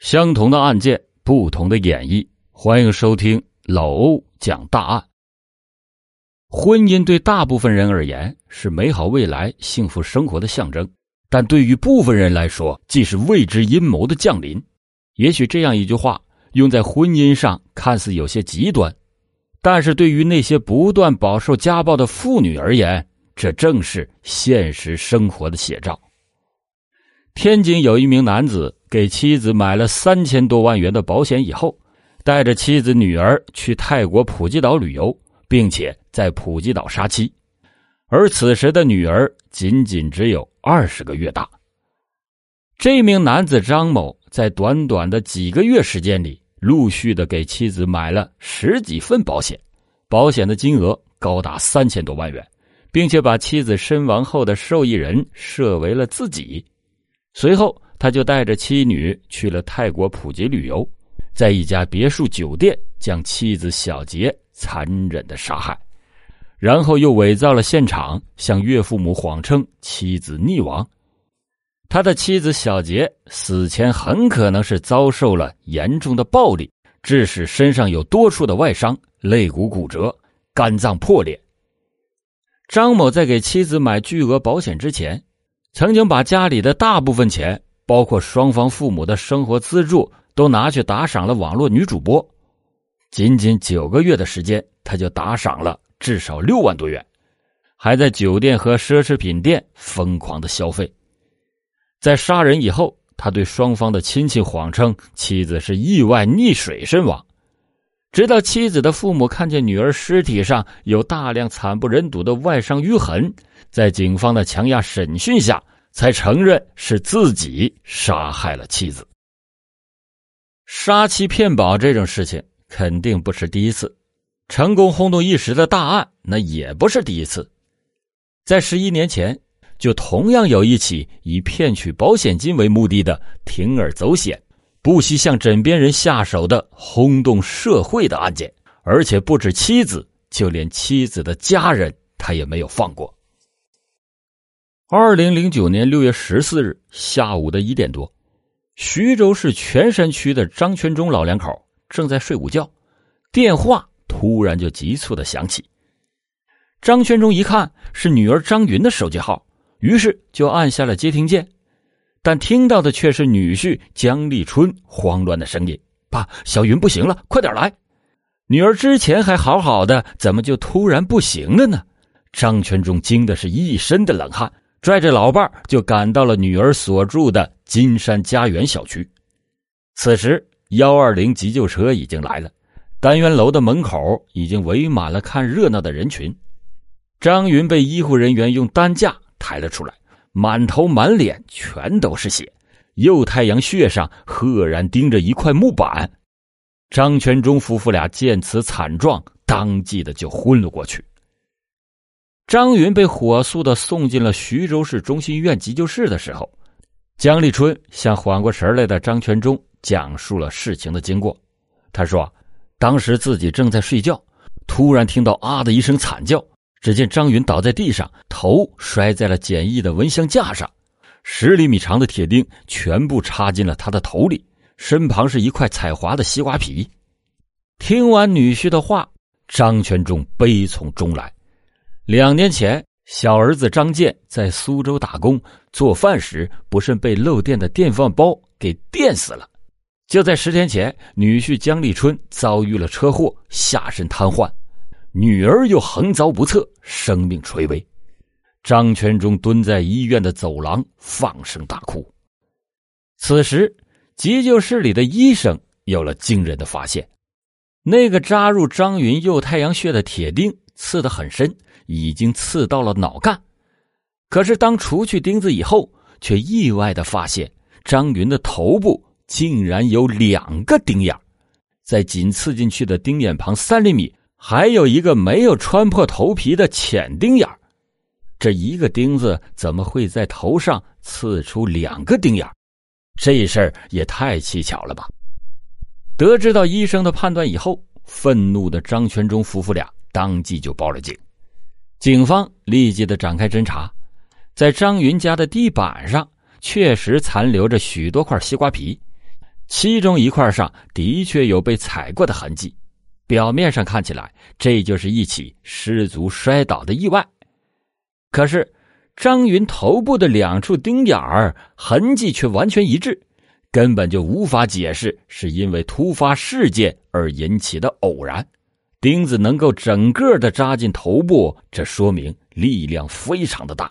相同的案件，不同的演绎。欢迎收听老欧讲大案。婚姻对大部分人而言是美好未来、幸福生活的象征，但对于部分人来说，既是未知阴谋的降临。也许这样一句话用在婚姻上看似有些极端，但是对于那些不断饱受家暴的妇女而言，这正是现实生活的写照。天津有一名男子给妻子买了三千多万元的保险以后，带着妻子女儿去泰国普吉岛旅游，并且在普吉岛杀妻。而此时的女儿仅仅只有二十个月大。这名男子张某在短短的几个月时间里，陆续的给妻子买了十几份保险，保险的金额高达三千多万元，并且把妻子身亡后的受益人设为了自己。随后，他就带着妻女去了泰国普吉旅游，在一家别墅酒店将妻子小杰残忍的杀害，然后又伪造了现场，向岳父母谎称妻子溺亡。他的妻子小杰死前很可能是遭受了严重的暴力，致使身上有多处的外伤、肋骨骨折、肝脏破裂。张某在给妻子买巨额保险之前。曾经把家里的大部分钱，包括双方父母的生活资助，都拿去打赏了网络女主播。仅仅九个月的时间，他就打赏了至少六万多元，还在酒店和奢侈品店疯狂的消费。在杀人以后，他对双方的亲戚谎称妻子是意外溺水身亡，直到妻子的父母看见女儿尸体上有大量惨不忍睹的外伤淤痕。在警方的强压审讯下，才承认是自己杀害了妻子。杀妻骗保这种事情肯定不是第一次，成功轰动一时的大案那也不是第一次。在十一年前，就同样有一起以骗取保险金为目的的铤而走险、不惜向枕边人下手的轰动社会的案件，而且不止妻子，就连妻子的家人他也没有放过。二零零九年六月十四日下午的一点多，徐州市泉山区的张全忠老两口正在睡午觉，电话突然就急促的响起。张全忠一看是女儿张云的手机号，于是就按下了接听键，但听到的却是女婿江立春慌乱的声音：“爸，小云不行了，快点来！”女儿之前还好好的，怎么就突然不行了呢？张全忠惊的是一身的冷汗。拽着老伴就赶到了女儿所住的金山家园小区。此时，幺二零急救车已经来了，单元楼的门口已经围满了看热闹的人群。张云被医护人员用担架抬了出来，满头满脸全都是血，右太阳穴上赫然钉着一块木板。张全忠夫妇俩见此惨状，当即的就昏了过去。张云被火速的送进了徐州市中心医院急救室的时候，江立春向缓过神来的张全忠讲述了事情的经过。他说：“当时自己正在睡觉，突然听到啊的一声惨叫，只见张云倒在地上，头摔在了简易的蚊香架上，十厘米长的铁钉全部插进了他的头里，身旁是一块彩滑的西瓜皮。”听完女婿的话，张全忠悲从中来。两年前，小儿子张健在苏州打工做饭时，不慎被漏电的电饭煲给电死了。就在十天前，女婿江立春遭遇了车祸，下身瘫痪，女儿又横遭不测，生命垂危。张全忠蹲在医院的走廊，放声大哭。此时，急救室里的医生有了惊人的发现：那个扎入张云右太阳穴的铁钉刺得很深。已经刺到了脑干，可是当除去钉子以后，却意外的发现张云的头部竟然有两个钉眼，在仅刺进去的钉眼旁三厘米，还有一个没有穿破头皮的浅钉眼。这一个钉子怎么会在头上刺出两个钉眼？这事儿也太蹊跷了吧！得知到医生的判断以后，愤怒的张全忠夫妇俩当即就报了警。警方立即的展开侦查，在张云家的地板上确实残留着许多块西瓜皮。其中一块上的确有被踩过的痕迹，表面上看起来这就是一起失足摔倒的意外。可是张云头部的两处钉眼儿痕迹却完全一致，根本就无法解释是因为突发事件而引起的偶然。钉子能够整个的扎进头部，这说明力量非常的大。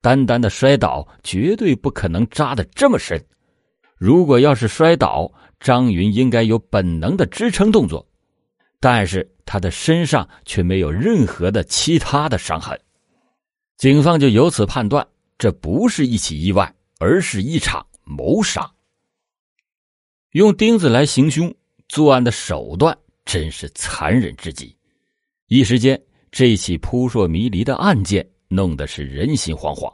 单单的摔倒绝对不可能扎的这么深。如果要是摔倒，张云应该有本能的支撑动作，但是他的身上却没有任何的其他的伤痕。警方就由此判断，这不是一起意外，而是一场谋杀。用钉子来行凶，作案的手段。真是残忍至极！一时间，这起扑朔迷离的案件弄得是人心惶惶，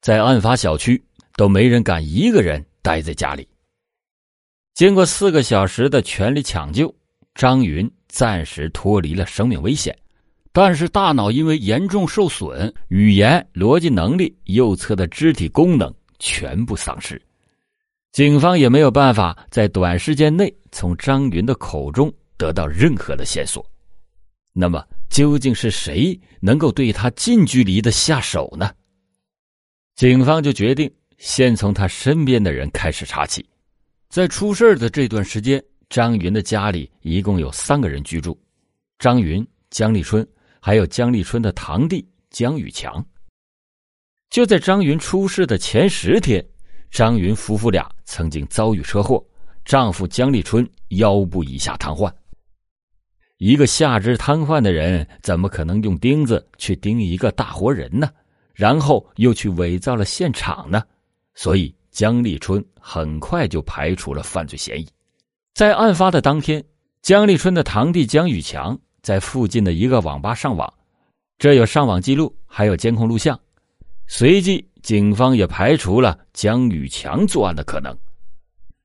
在案发小区都没人敢一个人待在家里。经过四个小时的全力抢救，张云暂时脱离了生命危险，但是大脑因为严重受损，语言、逻辑能力、右侧的肢体功能全部丧失。警方也没有办法在短时间内从张云的口中。得到任何的线索，那么究竟是谁能够对他近距离的下手呢？警方就决定先从他身边的人开始查起。在出事的这段时间，张云的家里一共有三个人居住：张云、江立春，还有江立春的堂弟江宇强。就在张云出事的前十天，张云夫妇俩曾经遭遇车祸，丈夫江立春腰部以下瘫痪。一个下肢瘫痪的人，怎么可能用钉子去钉一个大活人呢？然后又去伪造了现场呢？所以江立春很快就排除了犯罪嫌疑。在案发的当天，江立春的堂弟江宇强在附近的一个网吧上网，这有上网记录，还有监控录像。随即，警方也排除了江宇强作案的可能。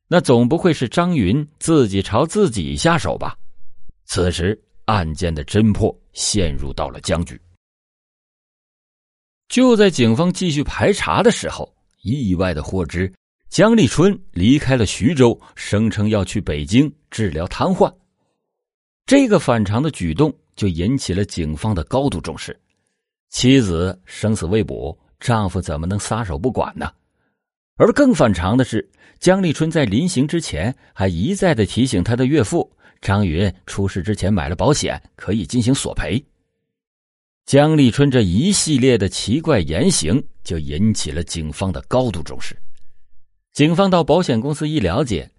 那总不会是张云自己朝自己下手吧？此时，案件的侦破陷入到了僵局。就在警方继续排查的时候，意外的获知姜立春离开了徐州，声称要去北京治疗瘫痪。这个反常的举动就引起了警方的高度重视。妻子生死未卜，丈夫怎么能撒手不管呢？而更反常的是，姜立春在临行之前还一再的提醒他的岳父。张云出事之前买了保险，可以进行索赔。姜立春这一系列的奇怪言行，就引起了警方的高度重视。警方到保险公司一了解，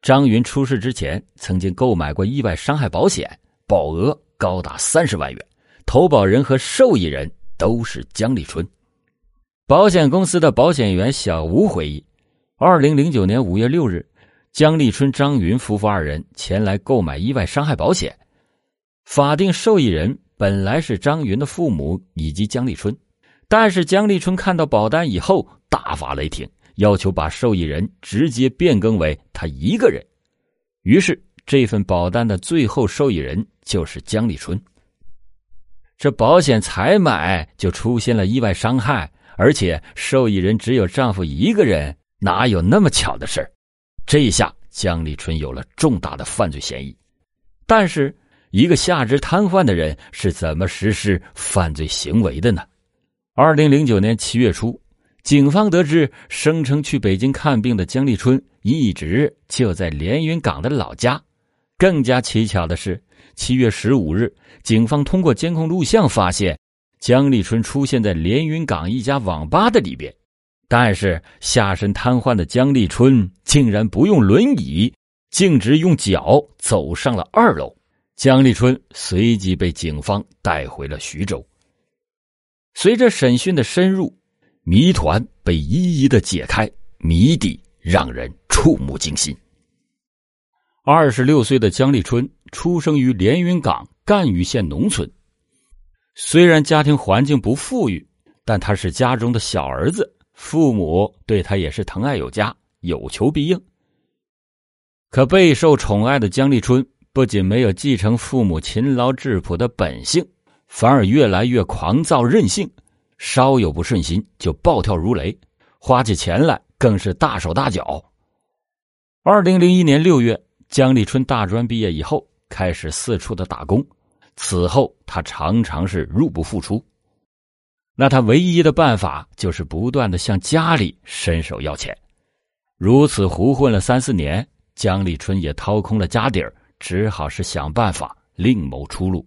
张云出事之前曾经购买过意外伤害保险，保额高达三十万元，投保人和受益人都是姜立春。保险公司的保险员小吴回忆，二零零九年五月六日。江立春、张云夫妇二人前来购买意外伤害保险，法定受益人本来是张云的父母以及江立春，但是江立春看到保单以后大发雷霆，要求把受益人直接变更为他一个人。于是这份保单的最后受益人就是江立春。这保险才买就出现了意外伤害，而且受益人只有丈夫一个人，哪有那么巧的事儿？这一下，江立春有了重大的犯罪嫌疑。但是，一个下肢瘫痪的人是怎么实施犯罪行为的呢？二零零九年七月初，警方得知声称去北京看病的江立春一直就在连云港的老家。更加蹊跷的是，七月十五日，警方通过监控录像发现，江立春出现在连云港一家网吧的里边。但是下身瘫痪的姜立春竟然不用轮椅，径直用脚走上了二楼。姜立春随即被警方带回了徐州。随着审讯的深入，谜团被一一的解开，谜底让人触目惊心。二十六岁的姜立春出生于连云港赣榆县农村，虽然家庭环境不富裕，但他是家中的小儿子。父母对他也是疼爱有加，有求必应。可备受宠爱的姜立春不仅没有继承父母勤劳质朴的本性，反而越来越狂躁任性，稍有不顺心就暴跳如雷，花起钱来更是大手大脚。二零零一年六月，姜立春大专毕业以后，开始四处的打工。此后，他常常是入不敷出。那他唯一的办法就是不断的向家里伸手要钱。如此胡混了三四年，江立春也掏空了家底儿，只好是想办法另谋出路。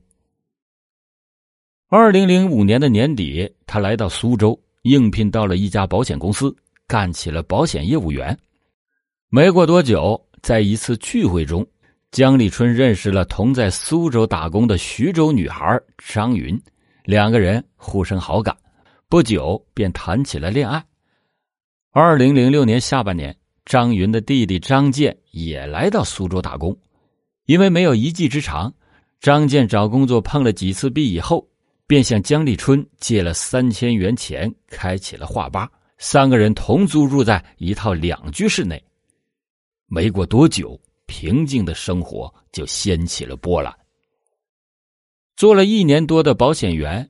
二零零五年的年底，他来到苏州，应聘到了一家保险公司，干起了保险业务员。没过多久，在一次聚会中，江立春认识了同在苏州打工的徐州女孩张云，两个人互生好感，不久便谈起了恋爱。二零零六年下半年，张云的弟弟张建也来到苏州打工，因为没有一技之长，张建找工作碰了几次壁以后。便向姜立春借了三千元钱，开起了画吧。三个人同租住在一套两居室内。没过多久，平静的生活就掀起了波澜。做了一年多的保险员，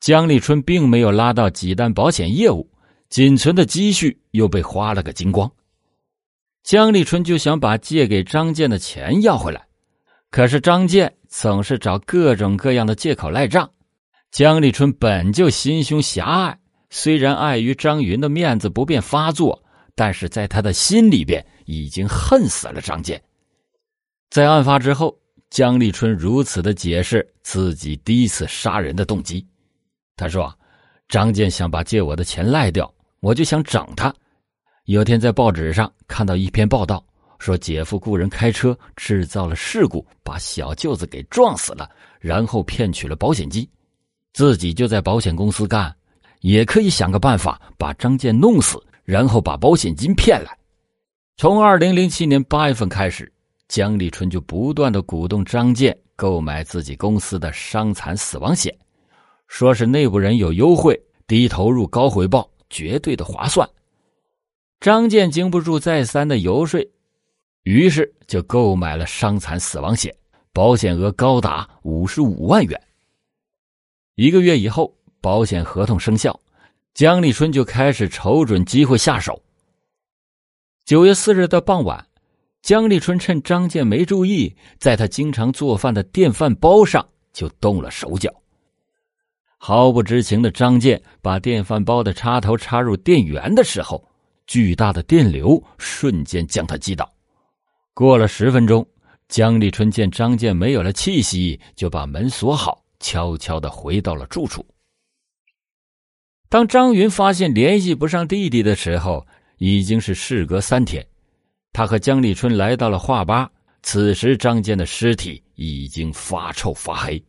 江立春并没有拉到几单保险业务，仅存的积蓄又被花了个精光。江立春就想把借给张建的钱要回来，可是张建总是找各种各样的借口赖账。江立春本就心胸狭隘，虽然碍于张云的面子不便发作，但是在他的心里边已经恨死了张建。在案发之后，姜立春如此的解释自己第一次杀人的动机。他说：“张建想把借我的钱赖掉，我就想整他。有天在报纸上看到一篇报道，说姐夫雇人开车制造了事故，把小舅子给撞死了，然后骗取了保险金。”自己就在保险公司干，也可以想个办法把张建弄死，然后把保险金骗来。从二零零七年八月份开始，江立春就不断的鼓动张建购买自己公司的伤残死亡险，说是内部人有优惠，低投入高回报，绝对的划算。张建经不住再三的游说，于是就购买了伤残死亡险，保险额高达五十五万元。一个月以后，保险合同生效，江立春就开始瞅准机会下手。九月四日的傍晚，江立春趁张建没注意，在他经常做饭的电饭煲上就动了手脚。毫不知情的张建把电饭煲的插头插入电源的时候，巨大的电流瞬间将他击倒。过了十分钟，江立春见张建没有了气息，就把门锁好。悄悄的回到了住处。当张云发现联系不上弟弟的时候，已经是事隔三天。他和江立春来到了画吧，此时张建的尸体已经发臭发黑。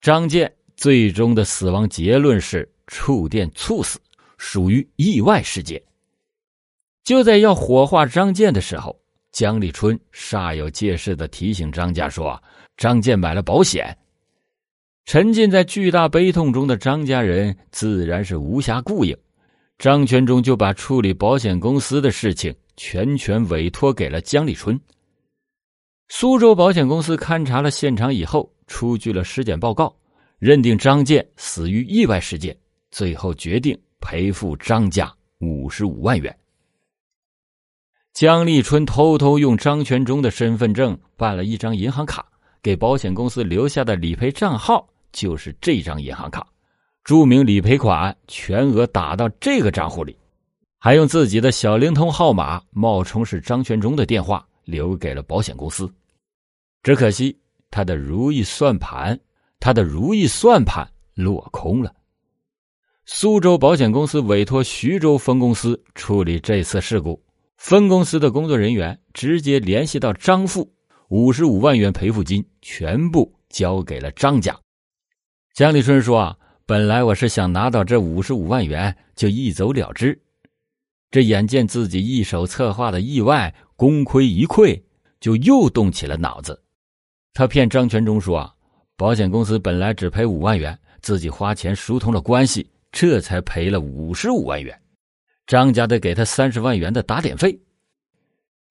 张建最终的死亡结论是触电猝死，属于意外事件。就在要火化张建的时候，江立春煞有介事的提醒张家说：“张建买了保险。”沉浸在巨大悲痛中的张家人自然是无暇顾应，张全忠就把处理保险公司的事情全权委托给了江立春。苏州保险公司勘察了现场以后，出具了尸检报告，认定张建死于意外事件，最后决定赔付张家五十五万元。江立春偷偷用张全忠的身份证办了一张银行卡，给保险公司留下的理赔账号。就是这张银行卡，注明理赔款全额打到这个账户里，还用自己的小灵通号码冒充是张全忠的电话留给了保险公司。只可惜他的如意算盘，他的如意算盘落空了。苏州保险公司委托徐州分公司处理这次事故，分公司的工作人员直接联系到张富，五十五万元赔付金全部交给了张家。江立春说：“啊，本来我是想拿到这五十五万元就一走了之，这眼见自己一手策划的意外功亏一篑，就又动起了脑子。他骗张全忠说：‘，保险公司本来只赔五万元，自己花钱疏通了关系，这才赔了五十五万元。张家得给他三十万元的打点费。’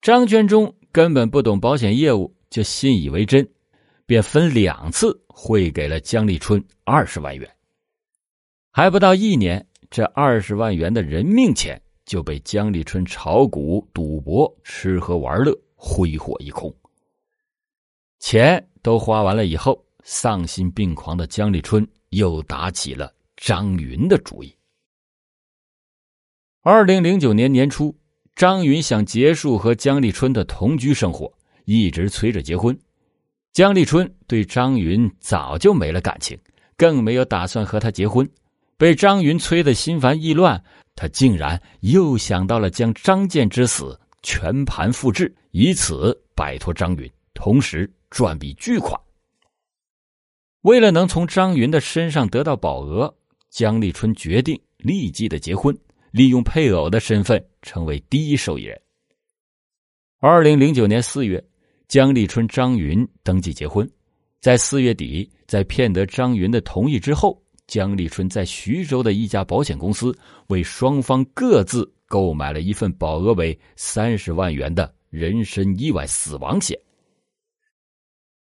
张全忠根本不懂保险业务，就信以为真。”便分两次汇给了姜立春二十万元，还不到一年，这二十万元的人命钱就被江立春炒股、赌博、吃喝玩乐挥霍一空。钱都花完了以后，丧心病狂的江立春又打起了张云的主意。二零零九年年初，张云想结束和江立春的同居生活，一直催着结婚。江立春对张云早就没了感情，更没有打算和他结婚。被张云催得心烦意乱。他竟然又想到了将张建之死全盘复制，以此摆脱张云，同时赚笔巨款。为了能从张云的身上得到保额，江立春决定立即的结婚，利用配偶的身份成为第一受益人。二零零九年四月，江立春、张云登记结婚，在四月底，在骗得张云的同意之后。江立春在徐州的一家保险公司为双方各自购买了一份保额为三十万元的人身意外死亡险。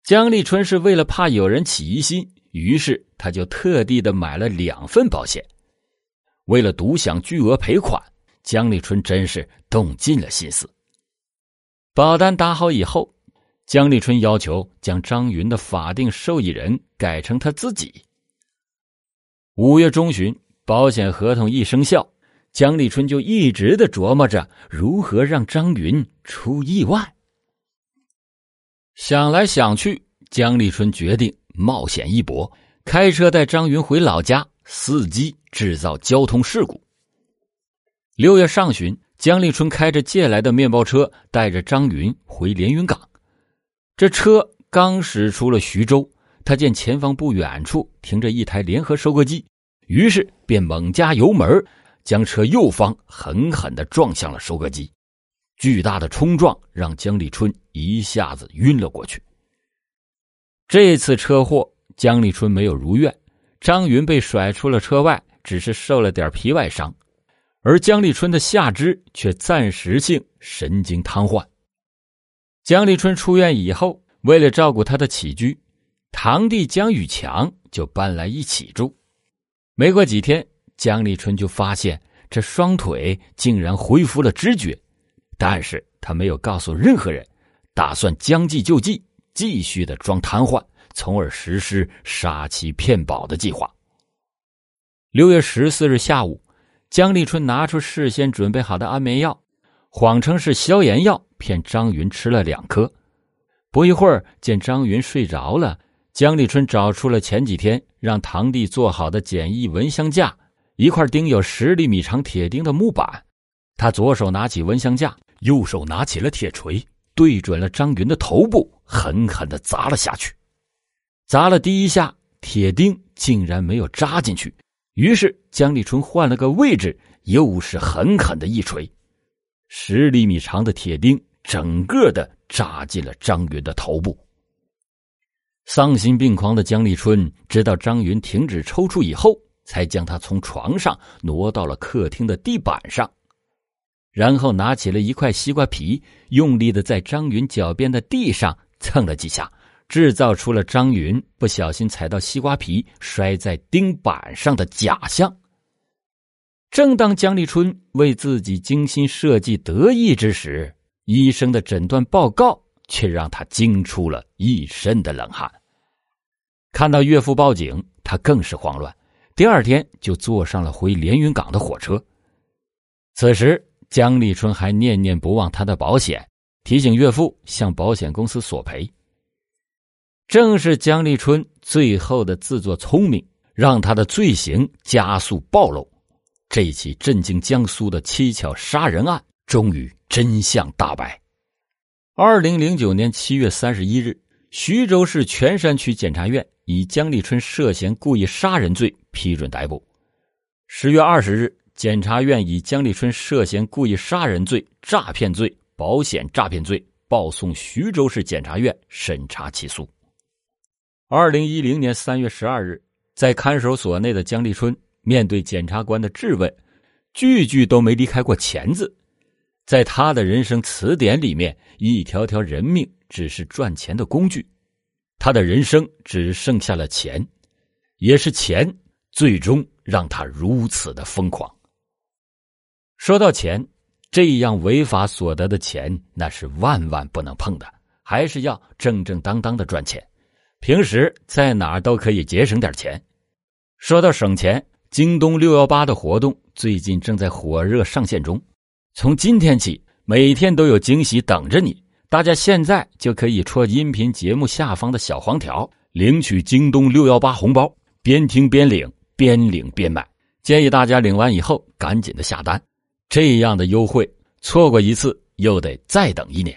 江立春是为了怕有人起疑心，于是他就特地的买了两份保险。为了独享巨额赔款，江立春真是动尽了心思。保单打好以后，江立春要求将张云的法定受益人改成他自己。五月中旬，保险合同一生效，姜立春就一直的琢磨着如何让张云出意外。想来想去，姜立春决定冒险一搏，开车带张云回老家，伺机制造交通事故。六月上旬，姜立春开着借来的面包车，带着张云回连云港。这车刚驶出了徐州。他见前方不远处停着一台联合收割机，于是便猛加油门，将车右方狠狠的撞向了收割机。巨大的冲撞让姜立春一下子晕了过去。这次车祸，姜立春没有如愿，张云被甩出了车外，只是受了点皮外伤，而姜立春的下肢却暂时性神经瘫痪。姜立春出院以后，为了照顾他的起居。堂弟姜宇强就搬来一起住，没过几天，姜立春就发现这双腿竟然恢复了知觉，但是他没有告诉任何人，打算将计就计，继续的装瘫痪，从而实施杀妻骗保的计划。六月十四日下午，姜立春拿出事先准备好的安眠药，谎称是消炎药，骗张云吃了两颗。不一会儿，见张云睡着了。江立春找出了前几天让堂弟做好的简易蚊香架，一块钉有十厘米长铁钉的木板。他左手拿起蚊香架，右手拿起了铁锤，对准了张云的头部，狠狠的砸了下去。砸了第一下，铁钉竟然没有扎进去。于是江立春换了个位置，又是狠狠的一锤，十厘米长的铁钉整个的扎进了张云的头部。丧心病狂的江立春，直到张云停止抽搐以后，才将他从床上挪到了客厅的地板上，然后拿起了一块西瓜皮，用力的在张云脚边的地上蹭了几下，制造出了张云不小心踩到西瓜皮摔在钉板上的假象。正当江立春为自己精心设计得意之时，医生的诊断报告。却让他惊出了一身的冷汗。看到岳父报警，他更是慌乱。第二天就坐上了回连云港的火车。此时，江立春还念念不忘他的保险，提醒岳父向保险公司索赔。正是江立春最后的自作聪明，让他的罪行加速暴露。这起震惊江苏的蹊跷杀人案，终于真相大白。二零零九年七月三十一日，徐州市泉山区检察院以姜立春涉嫌故意杀人罪批准逮捕。十月二十日，检察院以姜立春涉嫌故意杀人罪、诈骗罪、保险诈骗罪报送徐州市检察院审查起诉。二零一零年三月十二日，在看守所内的姜立春面对检察官的质问，句句都没离开过“钱”字。在他的人生词典里面，一条条人命只是赚钱的工具，他的人生只剩下了钱，也是钱最终让他如此的疯狂。说到钱，这样违法所得的钱，那是万万不能碰的，还是要正正当当的赚钱。平时在哪儿都可以节省点钱。说到省钱，京东六幺八的活动最近正在火热上线中，从今天起，每天都有惊喜等着你。大家现在就可以戳音频节目下方的小黄条，领取京东六幺八红包，边听边领，边领边买。建议大家领完以后赶紧的下单，这样的优惠错过一次又得再等一年。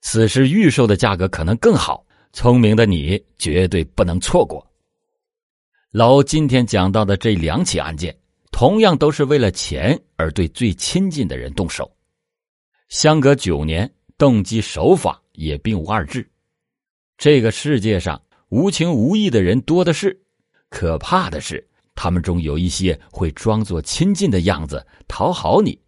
此时预售的价格可能更好，聪明的你绝对不能错过。老欧今天讲到的这两起案件，同样都是为了钱而对最亲近的人动手，相隔九年。动机手法也并无二致。这个世界上无情无义的人多的是，可怕的是，他们中有一些会装作亲近的样子讨好你，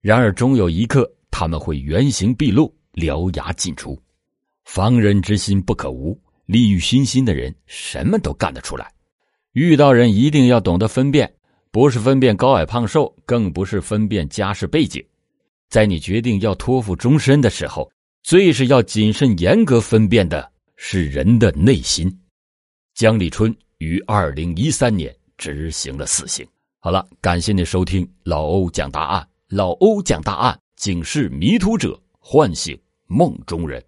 然而终有一刻他们会原形毕露，獠牙尽出。防人之心不可无，利欲熏心的人什么都干得出来。遇到人一定要懂得分辨，不是分辨高矮胖瘦，更不是分辨家世背景。在你决定要托付终身的时候，最是要谨慎严格分辨的是人的内心。江立春于二零一三年执行了死刑。好了，感谢你收听老欧讲大案。老欧讲大案，警示迷途者，唤醒梦中人。